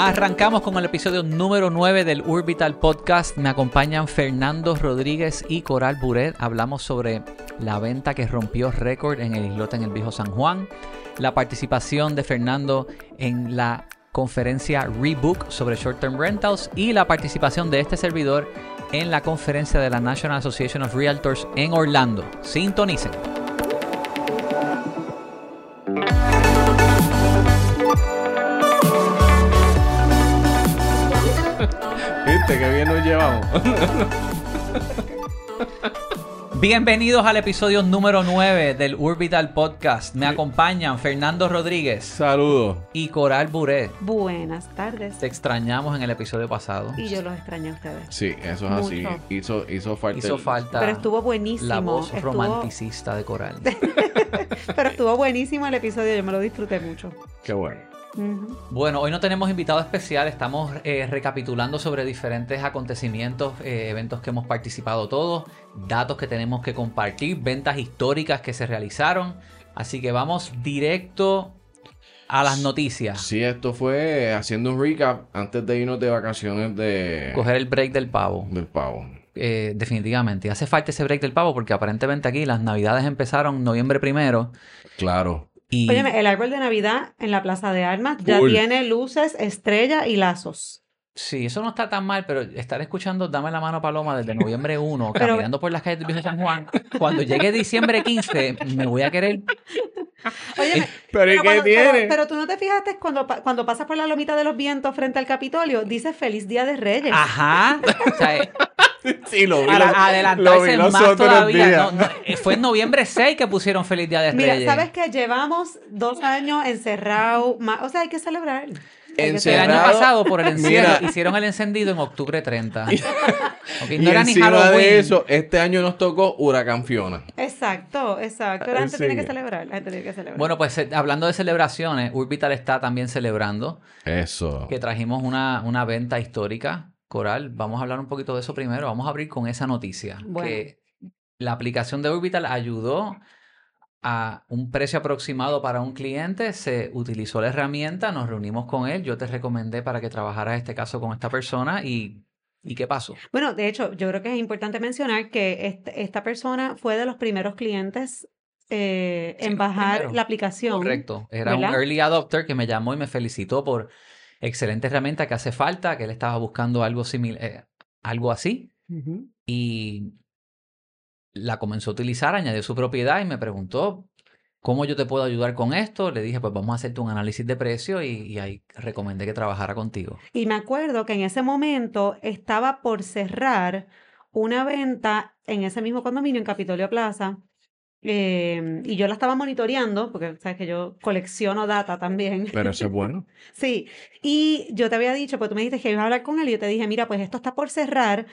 Arrancamos con el episodio número 9 del Urbital Podcast. Me acompañan Fernando Rodríguez y Coral Buret. Hablamos sobre la venta que rompió récord en el islote en el viejo San Juan, la participación de Fernando en la conferencia Rebook sobre Short Term Rentals y la participación de este servidor en la conferencia de la National Association of Realtors en Orlando. Sintonicen. Llevamos. Bienvenidos al episodio número 9 del Urbital Podcast. Me acompañan Fernando Rodríguez Saludos. y Coral Buret. Buenas tardes. Te extrañamos en el episodio pasado. Y yo los extraño a ustedes. Sí, eso es así. Mucho. Hizo, hizo falta. Hizo el- falta Pero estuvo buenísimo. la voz estuvo- romanticista de Coral. Pero estuvo buenísimo el episodio, yo me lo disfruté mucho. Qué bueno. Bueno, hoy no tenemos invitado especial, estamos eh, recapitulando sobre diferentes acontecimientos, eh, eventos que hemos participado todos, datos que tenemos que compartir, ventas históricas que se realizaron. Así que vamos directo a las noticias. Sí, esto fue haciendo un recap antes de irnos de vacaciones de Coger el break del pavo. del pavo. Eh, definitivamente. Hace falta ese break del pavo porque aparentemente aquí las navidades empezaron noviembre primero Claro. Y Óyeme, el árbol de Navidad en la Plaza de Armas ya tiene luces, estrella y lazos. sí, eso no está tan mal, pero estar escuchando Dame la mano Paloma desde noviembre 1, Pero- caminando por las calles del viejo San Juan, cuando llegue diciembre 15 me voy a querer Óyeme, Pero ¿y qué cuando- tiene? pero, pero tú no te fijaste cuando, pa- cuando pasas por la lomita de los vientos frente al Capitolio, dice Feliz Día de Reyes. Ajá. O sea, eh, sí, lo vi. para lo- lo adelantarse vi más todavía. no, no, eh, fue en noviembre 6 que pusieron Feliz Día de Mira, Reyes. ¿sabes que Llevamos dos años encerrados. O sea, hay que celebrar. El año pasado, por el encierro, Mira. hicieron el encendido en octubre 30. Ok, Y No era ni Halloween. de eso, este año nos tocó Huracán Fiona. Exacto, exacto. La Ah, gente tiene que celebrar. La gente tiene que celebrar. Bueno, pues eh, hablando de celebraciones, Urbital está también celebrando Eso. que trajimos una, una venta histórica. Coral, vamos a hablar un poquito de eso primero. Vamos a abrir con esa noticia. Bueno. Que la aplicación de Orbital ayudó a un precio aproximado para un cliente. Se utilizó la herramienta, nos reunimos con él. Yo te recomendé para que trabajaras este caso con esta persona y, ¿y qué pasó? Bueno, de hecho, yo creo que es importante mencionar que este- esta persona fue de los primeros clientes eh, Sí, en bajar la aplicación. Correcto. Era un early adopter que me llamó y me felicitó por excelente herramienta que hace falta, que él estaba buscando algo similar, algo así. Y la comenzó a utilizar, añadió su propiedad y me preguntó, ¿cómo yo te puedo ayudar con esto? Le dije, pues vamos a hacerte un análisis de precio y, y ahí recomendé que trabajara contigo. Y me acuerdo que en ese momento estaba por cerrar una venta en ese mismo condominio en Capitolio Plaza. Eh, y yo la estaba monitoreando, porque sabes que yo colecciono data también. Pero eso es bueno. Sí, y yo te había dicho, pues tú me dijiste que ibas a hablar con él y yo te dije, mira, pues esto está por cerrar.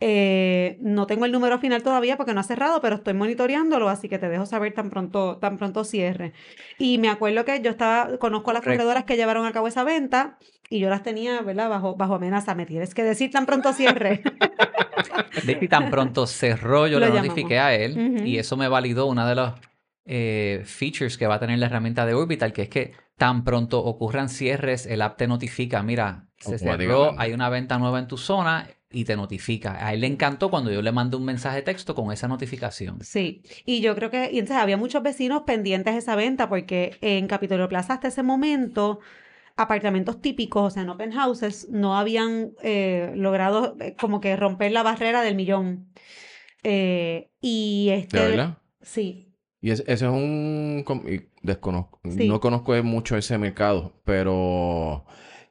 Eh, no tengo el número final todavía porque no ha cerrado, pero estoy monitoreándolo, así que te dejo saber tan pronto, tan pronto cierre. Y me acuerdo que yo estaba, conozco a las Correcto. corredoras que llevaron a cabo esa venta y yo las tenía, ¿verdad? Bajo, bajo amenaza. Me tienes que decir tan pronto cierre. Y tan pronto cerró, yo Lo le llamamos. notifiqué a él y eso me validó una de los eh, features que va a tener la herramienta de Orbital, que es que tan pronto ocurran cierres, el app te notifica, mira, se cerró, hay una venta nueva en tu zona y te notifica. A él le encantó cuando yo le mandé un mensaje de texto con esa notificación. Sí, y yo creo que y entonces había muchos vecinos pendientes de esa venta porque en Capitolio Plaza hasta ese momento apartamentos típicos, o sea, en open houses, no habían eh, logrado eh, como que romper la barrera del millón. Eh, y este, ¿De verdad? sí, Y ese, es un... com- y Desconozco. Sí. No conozco mucho ese mercado, pero...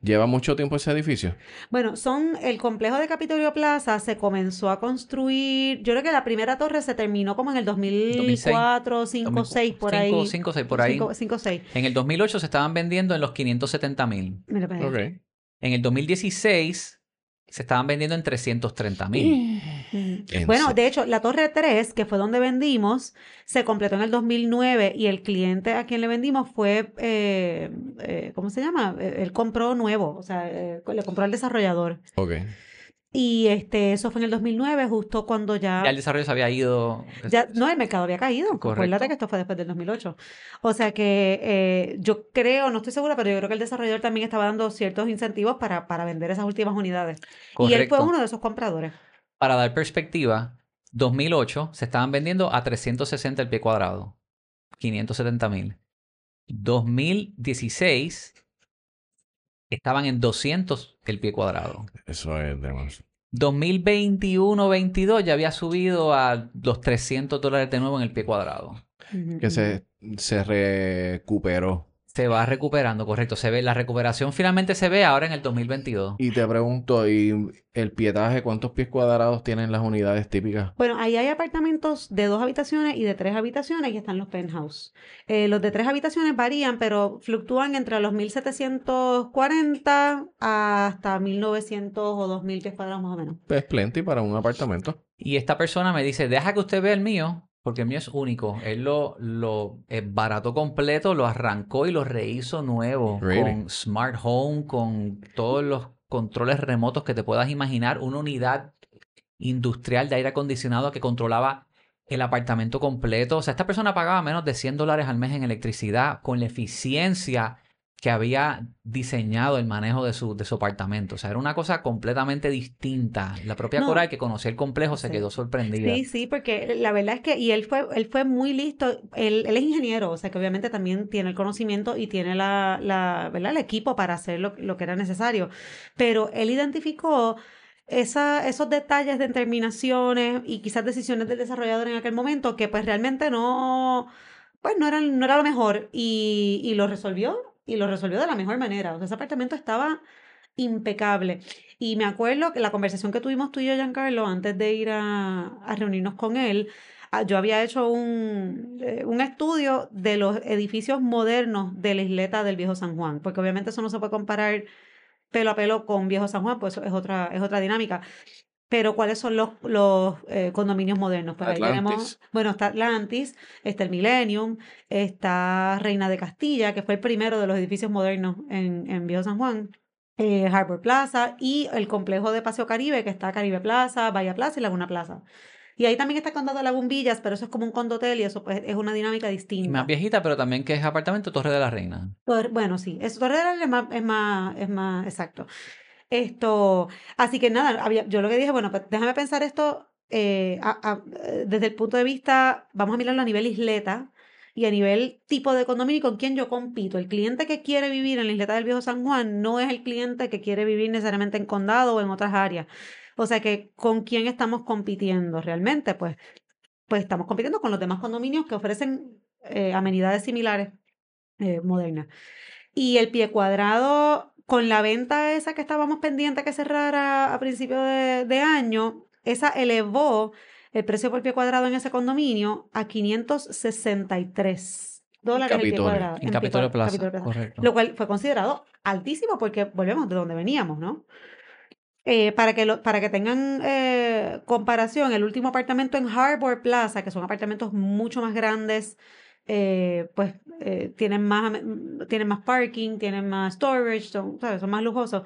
¿Lleva mucho tiempo ese edificio? Bueno, son el complejo de Capitolio Plaza se comenzó a construir, yo creo que la primera torre se terminó como en el 2004, 5, 6 por ahí. 5 o 6 por ahí. 5, 6. En el 2008 se estaban vendiendo en los 570 mil. Mira para allá. En el 2016 se estaban vendiendo en 330 mil. Mm. En Bueno, de hecho, la Torre 3, que fue donde vendimos, se completó en el 2009 y el cliente a quien le vendimos fue, eh, eh, ¿cómo se llama? Eh, Él compró nuevo, o sea, eh, le compró al desarrollador. Ok. Y este, eso fue en el 2009, justo cuando ya... Ya el desarrollo se había ido. Ya, no, el mercado había caído. Correcto. Acuérdate que esto fue después del 2008. O sea que eh, yo creo, no estoy segura, pero yo creo que el desarrollador también estaba dando ciertos incentivos para, para vender esas últimas unidades. Y él fue uno de esos compradores. Para dar perspectiva, 2008 se estaban vendiendo a 360 el pie cuadrado. 570 mil. 2016 estaban en 200 el pie cuadrado. Eso es demasiado. 2021-22 ya había subido a los 300 dólares de nuevo en el pie cuadrado. Que se, se recuperó. Se va recuperando, correcto. Se ve, la recuperación finalmente se ve ahora en el 2022. Y te pregunto, ¿y el pietaje cuántos pies cuadrados tienen las unidades típicas? Bueno, ahí hay apartamentos de dos habitaciones y de tres habitaciones y están los penthouse. Eh, los de tres habitaciones varían, pero fluctúan entre los 1740 hasta 1900 o 2000 pies cuadrados más o menos. Pues plenty para un apartamento. Y esta persona me dice, deja que usted vea el mío, porque el mío es único. Él lo, lo barató completo, lo arrancó y lo rehizo nuevo. Really? Con Smart Home, con todos los controles remotos que te puedas imaginar. Una unidad industrial de aire acondicionado que controlaba el apartamento completo. O sea, esta persona pagaba menos de 100 dólares al mes en electricidad con la eficiencia que había diseñado el manejo de su, de su apartamento. O sea, era una cosa completamente distinta. La propia No. Coral que conocía el complejo se Sí. quedó sorprendida. Sí, sí, porque la verdad es que, y él fue, él fue muy listo, él, él es ingeniero, o sea que obviamente también tiene el conocimiento y tiene la, la, ¿verdad? el equipo para hacer lo, lo que era necesario, pero él identificó esa, esos detalles de terminaciones y quizás decisiones del desarrollador en aquel momento que pues realmente no, pues no eran, no era lo mejor y, y lo resolvió y lo resolvió de la mejor manera, o sea, ese apartamento estaba impecable. Y me acuerdo que la conversación que tuvimos tú y yo, Giancarlo, antes de ir a, a reunirnos con él, ah, yo había hecho un, eh, un estudio de los edificios modernos de la isleta del Viejo San Juan, porque obviamente eso no se puede comparar pelo a pelo con Viejo San Juan, pues es otra, es otra dinámica. Pero ¿cuáles son los, los eh, condominios modernos? Pues ahí tenemos, Atlantis. bueno, está Atlantis, está el Millennium, está Reina de Castilla, que fue el primero de los edificios modernos en, en Viejo San Juan, eh, Harbor Plaza y el complejo de Paseo Caribe, que está Caribe Plaza, Bahía Plaza y Laguna Plaza. Y ahí también está el condado de Lagunvillas, pero eso es como un condotel y eso pues, es una dinámica Y distinta. más viejita, pero también que es apartamento Torre de la Reina. Torre- Bueno, sí, eso Torre de la Reina es más, es más, es más exacto. Esto, así que nada, había, yo lo que dije, bueno, pues déjame pensar esto eh, eh, desde el punto de vista, vamos a mirarlo a nivel isleta y a nivel tipo de condominio y con quién yo compito. El cliente que quiere vivir en la isleta del Viejo San Juan no es el cliente que quiere vivir necesariamente en condado o en otras áreas. O sea que con quién estamos compitiendo realmente, pues, pues estamos compitiendo con los demás condominios que ofrecen eh, amenidades similares modernas. Y el pie cuadrado, con la venta esa que estábamos pendientes que cerrara a principio de, de año, esa elevó el precio por pie cuadrado en ese condominio a 563 dólares el pie cuadrado. En Capitolio Plaza. Capitolio Plaza. Correcto. Lo cual fue considerado altísimo porque volvemos de donde veníamos, ¿no? Eh, para que, lo- para que tengan eh, comparación, el último apartamento en Harbor Plaza, que son apartamentos mucho más grandes, eh, pues eh, tienen, más, tienen más parking, tienen más storage, son, ¿sabes? son más lujosos.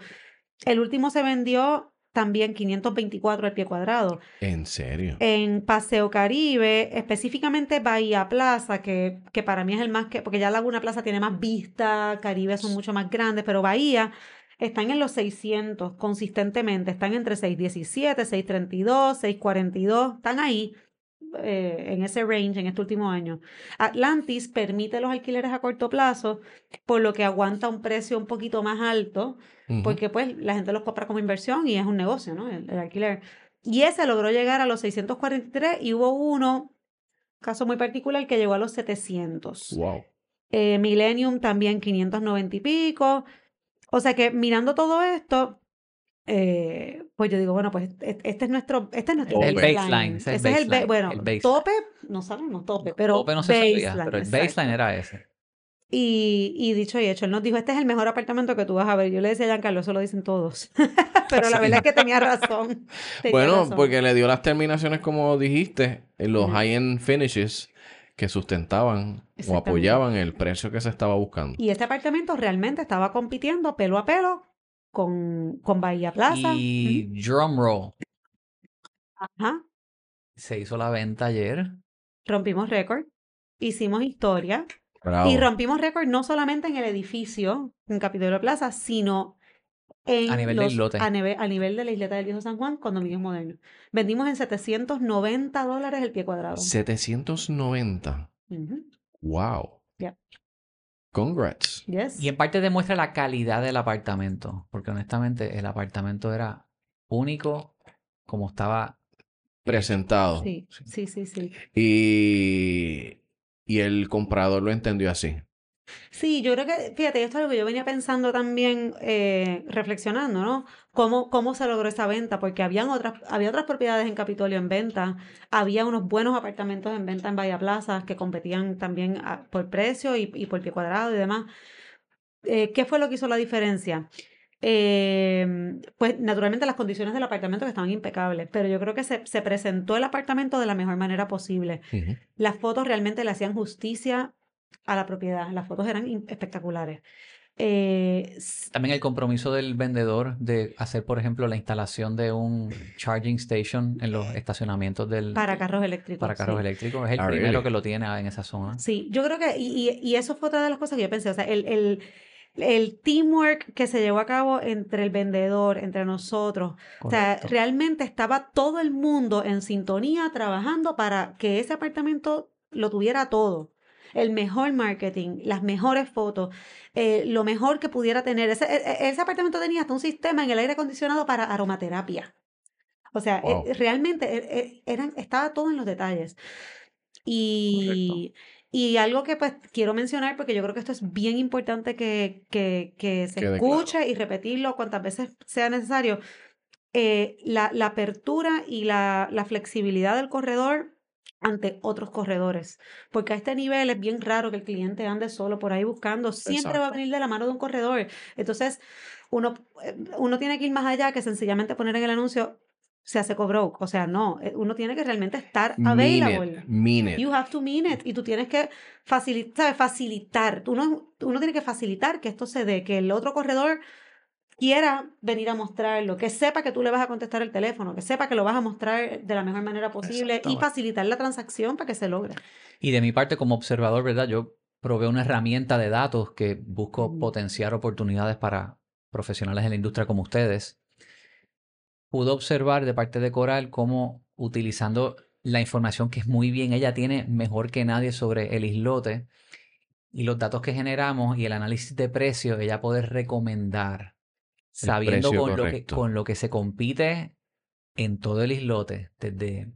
El último se vendió también 524 al pie cuadrado. ¿En serio? En Paseo Caribe, específicamente Bahía Plaza, que, que para mí es el más que, porque ya Laguna Plaza tiene más vista, Caribe son mucho más grandes, pero Bahía están en los 600 consistentemente, están entre 617, 632, 642, están ahí eh, en ese range en este último año. Atlantis permite los alquileres a corto plazo, por lo que aguanta un precio un poquito más alto, porque pues la gente los compra como inversión y es un negocio, ¿no? El, el alquiler. Y ese logró llegar a los 643 y hubo uno, caso muy particular, que llegó a los 700. Wow. Eh, Millennium también 590 y pico. O sea que mirando todo esto, eh, pues yo digo, bueno, pues este es nuestro, este es nuestro El baseline, ese es Ese el es el, ba- baseline, bueno, el baseline. tope, no sabemos tope, pero Tope no se sabía, baseline, pero el exacto. baseline era ese. Y, y dicho y hecho, él nos dijo, este es el mejor apartamento que tú vas a ver. Yo le decía a Giancarlo, eso lo dicen todos. Pero la Sí. verdad es que tenía razón. tenía Bueno, razón. porque le dio las terminaciones, como dijiste, en los high-end finishes que sustentaban o apoyaban el precio que se estaba buscando. Y este apartamento realmente estaba compitiendo pelo a pelo con, con Bahía Plaza. Y drumroll, Ajá. se hizo la venta ayer. Rompimos récord, hicimos historia Bravo. y rompimos récord no solamente en el edificio, en Capitolio Plaza, sino en A nivel de los-. A nivel, a nivel de la isleta del Viejo San Juan, condominios modernos. Vendimos en 790 dólares el pie cuadrado. 790. Ujú. Wow. Yeah. Congrats. Yes. Y en parte demuestra la calidad del apartamento, porque honestamente el apartamento era único como estaba. Presentado. Sí, sí, sí, sí. Y, y el comprador lo entendió así. Sí, yo creo que, fíjate, esto es algo que yo venía pensando también, eh, reflexionando, ¿no? ¿Cómo, cómo se logró esa venta? Porque habían otras, había otras propiedades en Capitolio en venta, había unos buenos apartamentos en venta en Bahía Plaza que competían también a- por precio y, y por pie cuadrado y demás. Eh, ¿qué fue lo que hizo la diferencia? Eh, pues naturalmente las condiciones del apartamento que estaban impecables, pero yo creo que se, se presentó el apartamento de la mejor manera posible. Las fotos realmente le hacían justicia a la propiedad. Las fotos eran espectaculares. Eh, También el compromiso del vendedor de hacer, por ejemplo, la instalación de un charging station en los estacionamientos del para carros eléctricos. para carros sí. eléctricos. Es el Ah, primero really? que lo tiene en esa zona. Sí, yo creo que, y, y- y eso fue otra de las cosas que yo pensé, o sea, el, el, el teamwork que se llevó a cabo entre el vendedor, entre nosotros, o sea, realmente estaba todo el mundo en sintonía trabajando para que ese apartamento lo tuviera todo. El mejor marketing, las mejores fotos, eh, lo mejor que pudiera tener. Ese, e- e- ese apartamento tenía hasta un sistema en el aire acondicionado para aromaterapia. O sea, eh, Wow. realmente eh, eh, eran, estaba todo en los detalles. Y, y algo que pues quiero mencionar, porque yo creo que esto es bien importante que, que, que se Quede claro. escuche y repetirlo cuantas veces sea necesario, eh, la, la apertura y la, la flexibilidad del corredor ante otros corredores. Porque a este nivel es bien raro que el cliente ande solo por ahí buscando, siempre va a Exacto. venir de la mano de un corredor. Entonces, uno, eh, uno tiene que ir más allá que sencillamente poner en el anuncio se hace broke. O sea, no, eh, uno tiene que realmente estar Mean available. it. Mean it. You have to mean it. Y tú tienes que facilitar, facilitar. Tú no- uno tiene que facilitar que esto se dé, que el otro corredor quiera venir a mostrarlo, que sepa que tú le vas a contestar el teléfono, que sepa que lo vas a mostrar de la mejor manera posible y facilitar la transacción para que se logre. Y de mi parte, como observador, ¿verdad? Yo proveo una herramienta de datos que busco potenciar oportunidades para profesionales de la industria como ustedes. Pude observar de parte de Coral cómo utilizando la información que es muy bien, ella tiene mejor que nadie sobre el islote y los datos que generamos y el análisis de precio, ella puede recomendar, sabiendo con lo, que, con lo que se compite en todo el islote, desde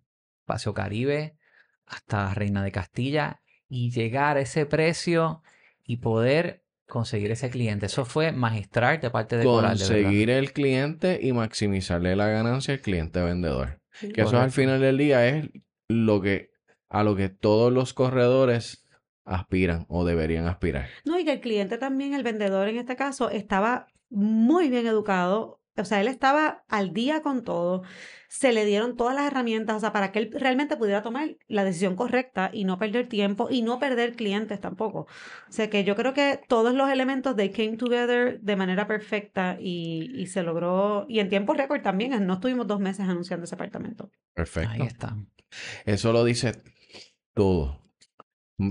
Paseo Caribe hasta Reina de Castilla, y llegar a ese precio y poder conseguir ese cliente. Eso fue magistral de parte de Coral. Conseguir el cliente y maximizarle la ganancia al cliente vendedor. Que eso al final del día es lo que a lo que todos los corredores aspiran o deberían aspirar. No, y que el cliente también, el vendedor en este caso, estaba muy bien educado. O sea, él estaba al día con todo. Se le dieron todas las herramientas, o sea, para que él realmente pudiera tomar la decisión correcta y no perder tiempo y no perder clientes tampoco. O sea, que yo creo que todos los elementos they came together de manera perfecta y, y se logró. Y en tiempo récord también. No estuvimos dos meses anunciando ese apartamento. Perfecto. Ahí está. Eso lo dice todo.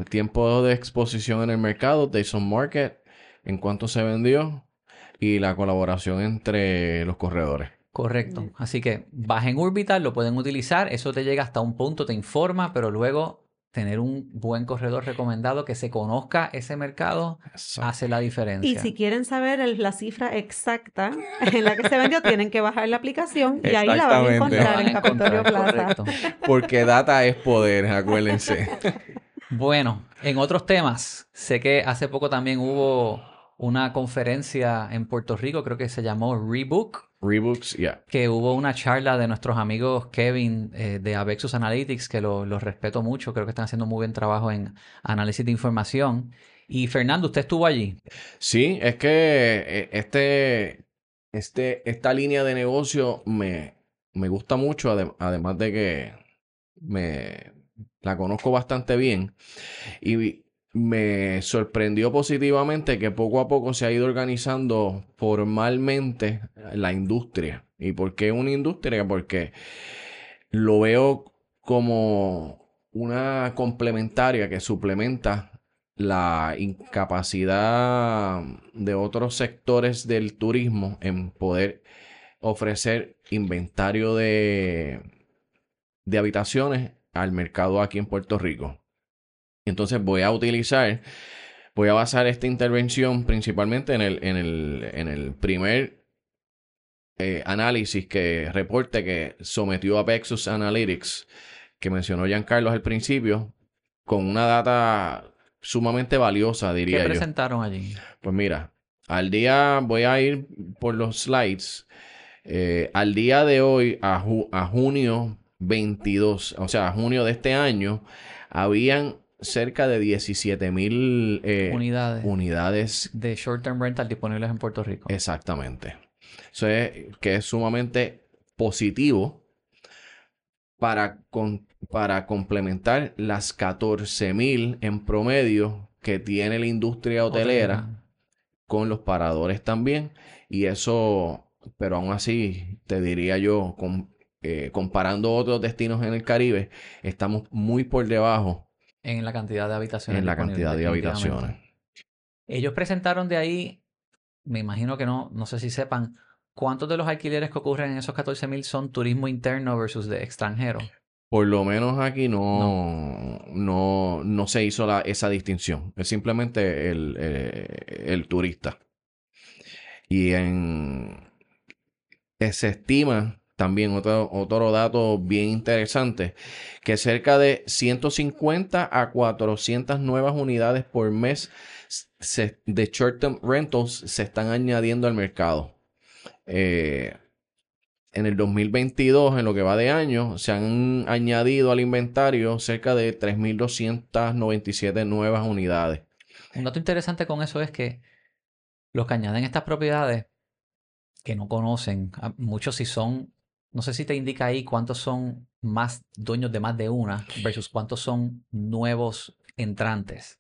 Tiempo de exposición en el mercado, Days on Market, en cuánto se vendió y la colaboración entre los corredores. Correcto. Así que bajen Orbital, lo pueden utilizar, eso te llega hasta un punto, te informa, pero luego tener un buen corredor recomendado que se conozca ese mercado hace la diferencia. Y si quieren saber el- la cifra exacta en la que se vendió, tienen que bajar la aplicación y ahí la van a encontrar van en Capitolio Plaza. correcto. Porque data es poder, acuérdense. Bueno, en otros temas, sé que hace poco también hubo una conferencia en Puerto Rico, creo que se llamó Rebook, Rebooks, ya. que hubo una charla de nuestros amigos Kevin eh, de Avexus Analytics, que lo- los respeto mucho, creo que están haciendo muy buen trabajo en análisis de información. Y Fernando, usted estuvo allí. Sí, es que eh, este, este, esta línea de negocio me, me gusta mucho, adem- además de que me la conozco bastante bien. Y me sorprendió positivamente que poco a poco se ha ido organizando formalmente la industria. ¿Y por qué una industria? Porque lo veo como una complementaria que suplementa la incapacidad de otros sectores del turismo en poder ofrecer inventario de, de habitaciones al mercado aquí en Puerto Rico. Entonces voy a utilizar, voy a basar esta intervención principalmente en el, en el, en el primer eh, análisis que reporte que sometió a Pexus Analytics, que mencionó Giancarlo al principio, con una data sumamente valiosa, diría ¿Qué yo. presentaron allí? Pues mira, al día, voy a ir por los slides. Eh, al día de hoy, a, ju- a junio 22, o sea, a junio de este año, habían cerca de 17 mil eh, Unidades unidades. de short term rental disponibles en Puerto Rico. Exactamente. Eso es que es sumamente positivo para, con- para complementar las 14 mil en promedio que tiene la industria hotelera con los paradores también. Y eso, pero aún así, te diría yo, con- eh, comparando otros destinos en el Caribe, estamos muy por debajo En la cantidad de habitaciones. en la cantidad de habitaciones. Ellos presentaron de ahí, me imagino que no, no sé si sepan, ¿cuántos de los alquileres que ocurren en esos 14 mil son turismo interno versus de extranjero? Por lo menos aquí no, no, no se hizo la- esa distinción. Es simplemente el, eh, el turista. Y en, eh, se estima también otro, otro dato bien interesante, que cerca de 150 a 400 nuevas unidades por mes de short-term rentals se están añadiendo al mercado. Eh, en el 2022, en lo que va de año, se han añadido al inventario cerca de 3.297 nuevas unidades. Un dato interesante con eso es que los que añaden estas propiedades que no conocen, muchos si son, no sé si te indica ahí cuántos son más dueños de más de una versus cuántos son nuevos entrantes.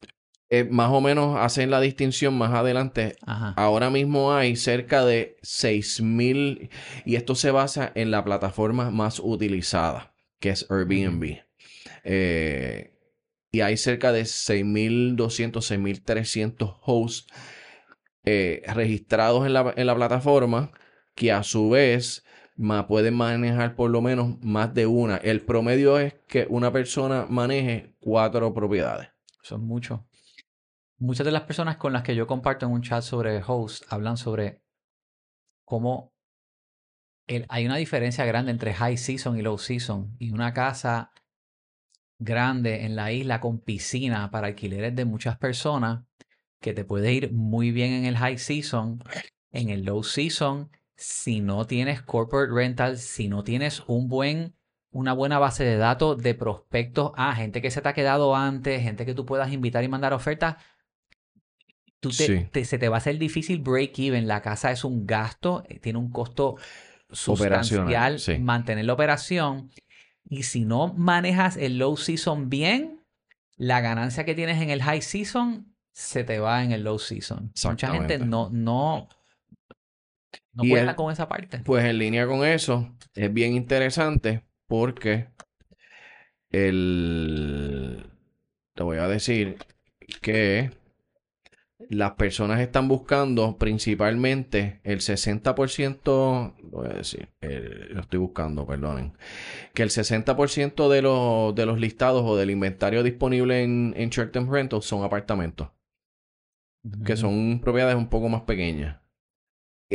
Eh, más o menos hacen la distinción más adelante. Ajá. Ahora mismo hay cerca de 6.000 y esto se basa en la plataforma más utilizada, que es Airbnb. Eh, y hay cerca de 6.200, 6.300 hosts eh, registrados en la, en la plataforma que a su vez ma- pueden manejar por lo menos más de una. El promedio es que una persona maneje cuatro propiedades. Eso es mucho. Muchas de las personas con las que yo comparto en un chat sobre host hablan sobre cómo hay una diferencia grande entre high season y low season. Y una casa grande en la isla con piscina para alquileres de muchas personas que te puede ir muy bien en el high season. En el low season, si no tienes corporate rental, si no tienes un buen una buena base de datos de prospectos a gente que se te ha quedado antes, gente que tú puedas invitar y mandar ofertas. Tú te, Sí. te- se te va a hacer difícil break even. La casa es un gasto, eh, tiene un costo sustancial sí. mantener la operación. Y si no manejas el low season bien, la ganancia que tienes en el high season se te va en el low season. Mucha gente no, no, no Y con esa parte. Pues en línea con eso, es bien interesante porque el... Te voy a decir que las personas están buscando principalmente el 60%, lo voy a decir, lo estoy buscando, perdonen, que el 60% de los, de los listados o del inventario disponible en, en short term rentals son apartamentos, que son propiedades un poco más pequeñas.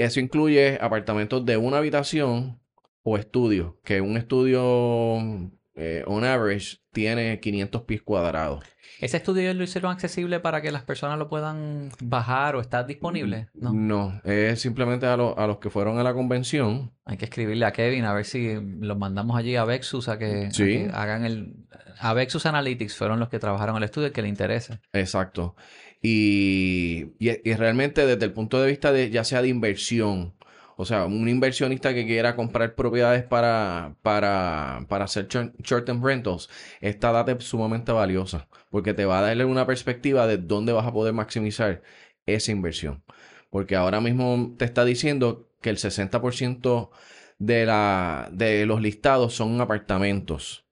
Eso incluye apartamentos de una habitación o estudios, que un estudio eh, on average tiene 500 pies cuadrados. ¿Ese estudio lo hicieron accesible para que las personas lo puedan bajar o estar disponible? No. No, es simplemente a, lo- a los que fueron a la convención. Hay que escribirle a Kevin a ver si los mandamos allí a Vexus a que, a Sí. que hagan el... A Vexus Analytics fueron los que trabajaron el estudio, que le interese. Exacto. Y, y, realmente desde el punto de vista de ya sea de inversión O sea, un inversionista que quiera comprar propiedades para, para, para hacer short- short-term rentals, esta data es sumamente valiosa porque te va a darle una perspectiva de dónde vas a poder maximizar esa inversión. Porque ahora mismo te está diciendo que el 60% de, la, de los listados son apartamentos.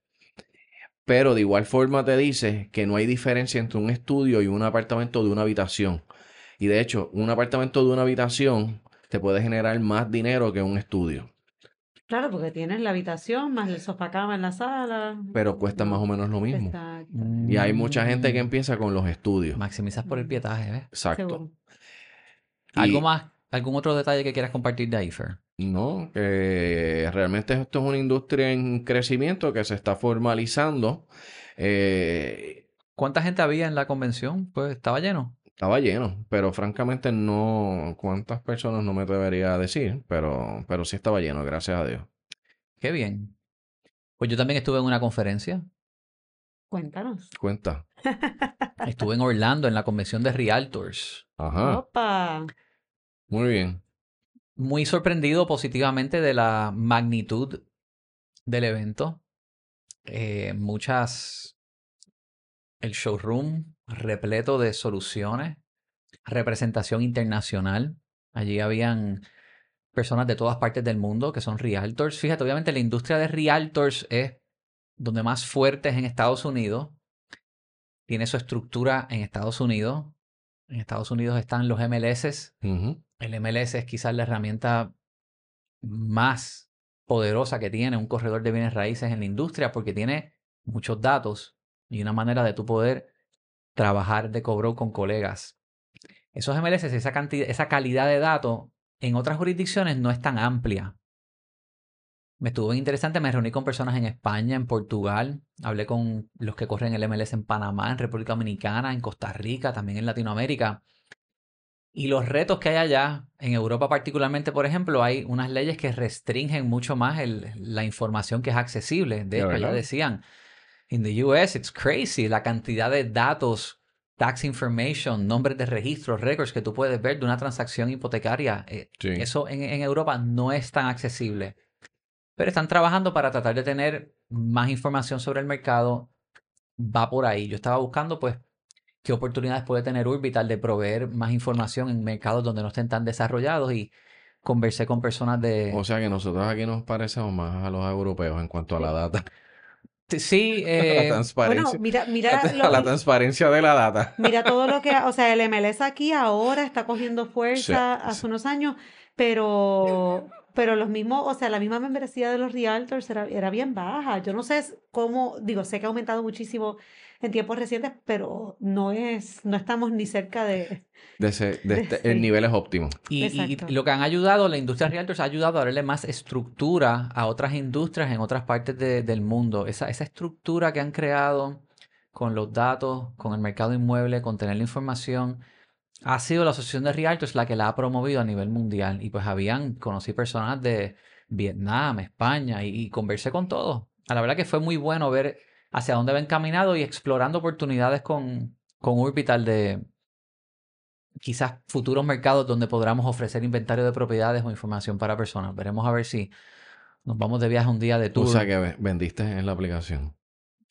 Pero de igual forma te dice que no hay diferencia entre un estudio y un apartamento de una habitación. Y de hecho, un apartamento de una habitación te puede generar más dinero que un estudio. Claro, porque tienes la habitación más el sofá cama en la sala. Pero cuesta más o menos lo mismo. Exacto, Y hay mucha gente que Mm. empieza con los estudios. Maximizas por el pietaje, ¿ves? Exacto. seguro. ¿Algo más? ¿Algún otro detalle que quieras compartir de ahí, Fer? No, que realmente esto es una industria en crecimiento que se está formalizando. Eh, ¿Cuánta gente había en la convención? Pues estaba lleno. estaba lleno, pero francamente no cuántas personas no me atrevería a decir, pero, pero sí estaba lleno, gracias a Dios. Qué bien. Pues yo también estuve en una conferencia. Cuéntanos. Cuenta. Estuve en Orlando en la convención de Realtors. Ajá, Opa. muy bien. Muy sorprendido positivamente de la magnitud del evento. Eh, muchas. El showroom repleto de soluciones. Representación internacional. Allí habían personas de todas partes del mundo que son realtors. Fíjate, obviamente la industria de realtors es donde más fuerte es en Estados Unidos. Tiene su estructura en Estados Unidos. En Estados Unidos están los MLS. El MLS es quizás la herramienta más poderosa que tiene un corredor de bienes raíces en la industria porque tiene muchos datos y una manera de tu poder trabajar de cobro con colegas. Esos MLS, esa, cantidad, esa calidad de datos en otras jurisdicciones no es tan amplia. Me estuvo interesante, me reuní con personas en España, en Portugal, hablé con los que corren el MLS en Panamá, en República Dominicana, en Costa Rica, también en Latinoamérica. Y los retos que hay allá, en Europa particularmente, por ejemplo, hay unas leyes que restringen mucho más el- la información que es accesible. De ¿De hecho, ya decían, in the US it's crazy la cantidad de datos, tax information, nombres de registros, records que tú puedes ver de una transacción hipotecaria. Eh, Sí. Eso en, en Europa no es tan accesible. Pero están trabajando para tratar de tener más información sobre el mercado. Va por ahí. Yo estaba buscando, pues, qué oportunidades puede tener Urbital de proveer más información en mercados donde no estén tan desarrollados y conversé con personas de... O sea que nosotros aquí nos parecemos más a los europeos en cuanto a la data. Sí, A la eh, Bueno, transparencia. mira, mira, a lo- la transparencia de la data. mira todo lo que, o sea, el MLS aquí ahora está cogiendo fuerza Sí, hace sí. unos años, pero, pero los mismos, o sea, la misma membresía de los realtors era, era bien baja. Yo no sé cómo, digo, sé que ha aumentado muchísimo en tiempos recientes, pero no es, no estamos ni cerca de, De ese- de este- Sí. el nivel es óptimo. Y, y lo que han ayudado, la industria Realtors ha ayudado a darle más estructura a otras industrias en otras partes de- del mundo. Esa, esa estructura que han creado con los datos, con el mercado inmueble, con tener la información, ha sido la Asociación de Realtors la que la ha promovido a nivel mundial. Y pues habían, conocí personas de Vietnam, España, y, y conversé con todos. A la verdad que fue muy bueno ver hacia dónde ven caminado y explorando oportunidades con, con Urbital de, quizás futuros mercados donde podamos ofrecer inventario de propiedades o información para personas. Veremos a ver si nos vamos de viaje un día de tour. O sea que ve- vendiste en la aplicación.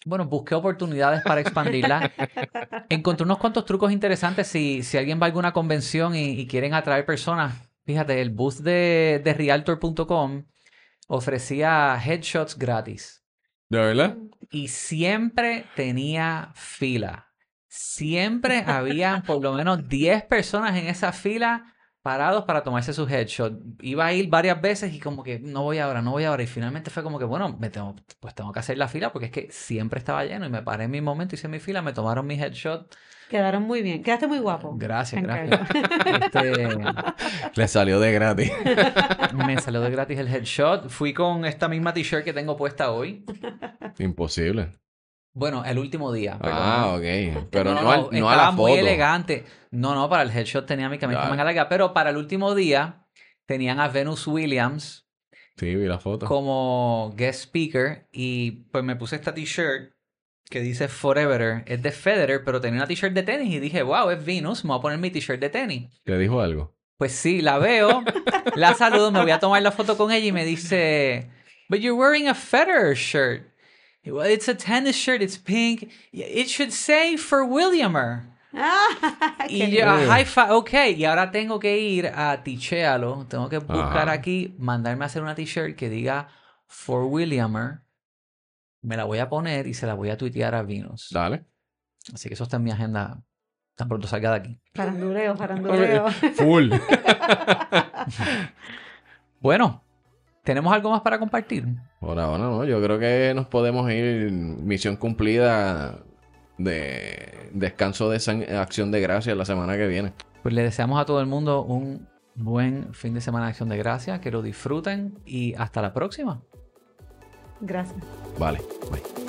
Bueno, busqué oportunidades para expandirla. Encontré unos cuantos trucos interesantes si, si alguien va a alguna convención y, y quieren atraer personas. Fíjate, el booth de, de realtor.com ofrecía headshots gratis ¿De verdad? y siempre tenía fila. Siempre habían por lo menos 10 personas en esa fila parados para tomarse su headshot. Iba a ir varias veces y como que no voy ahora, no voy ahora. Y finalmente fue como que, bueno, me tengo, pues tengo que hacer la fila porque es que siempre estaba lleno y me paré en mi momento, hice mi fila, me tomaron mi headshot. quedaron muy bien. Quedaste muy guapo. Gracias, gracias. Este, Le salió de gratis. me salió de gratis el headshot. Fui con esta misma t-shirt que tengo puesta hoy. Imposible. Bueno, el último día. Ah, perdóname. ok. Pero no, al- no a la muy foto. elegante. No, no, para el headshot tenía mi camisa manga larga, pero para el último día tenían a Venus Williams Sí, vi la foto. como guest speaker y pues me puse esta t-shirt que dice Forever. Es de Federer, pero tenía una t-shirt de tenis y dije, wow, es Venus, me voy a poner mi t-shirt de tenis. ¿Le dijo algo? Pues sí, la veo, la saludo, me voy a tomar la foto con ella y me dice, But you're wearing a Federer shirt. Well, it's a tennis shirt, it's pink. It should say for Williamer. Ah, Y yo, high five, ok, y ahora tengo que ir a Tichealo, tengo que buscar Ajá. aquí, mandarme a hacer una t-shirt que diga for Williamer. Me la voy a poner y se la voy a tuitear a Venus. Dale. Así que eso está en mi agenda tan pronto salga de aquí. Faranduleo, faranduleo. Full. Bueno, ¿tenemos algo más para compartir? Por ahora no, yo creo que nos podemos ir misión cumplida de descanso de san- acción de gracias la semana que viene. Pues le deseamos a todo el mundo un buen fin de semana de acción de gracias, que lo disfruten y hasta la próxima. Gracias. Vale, bye.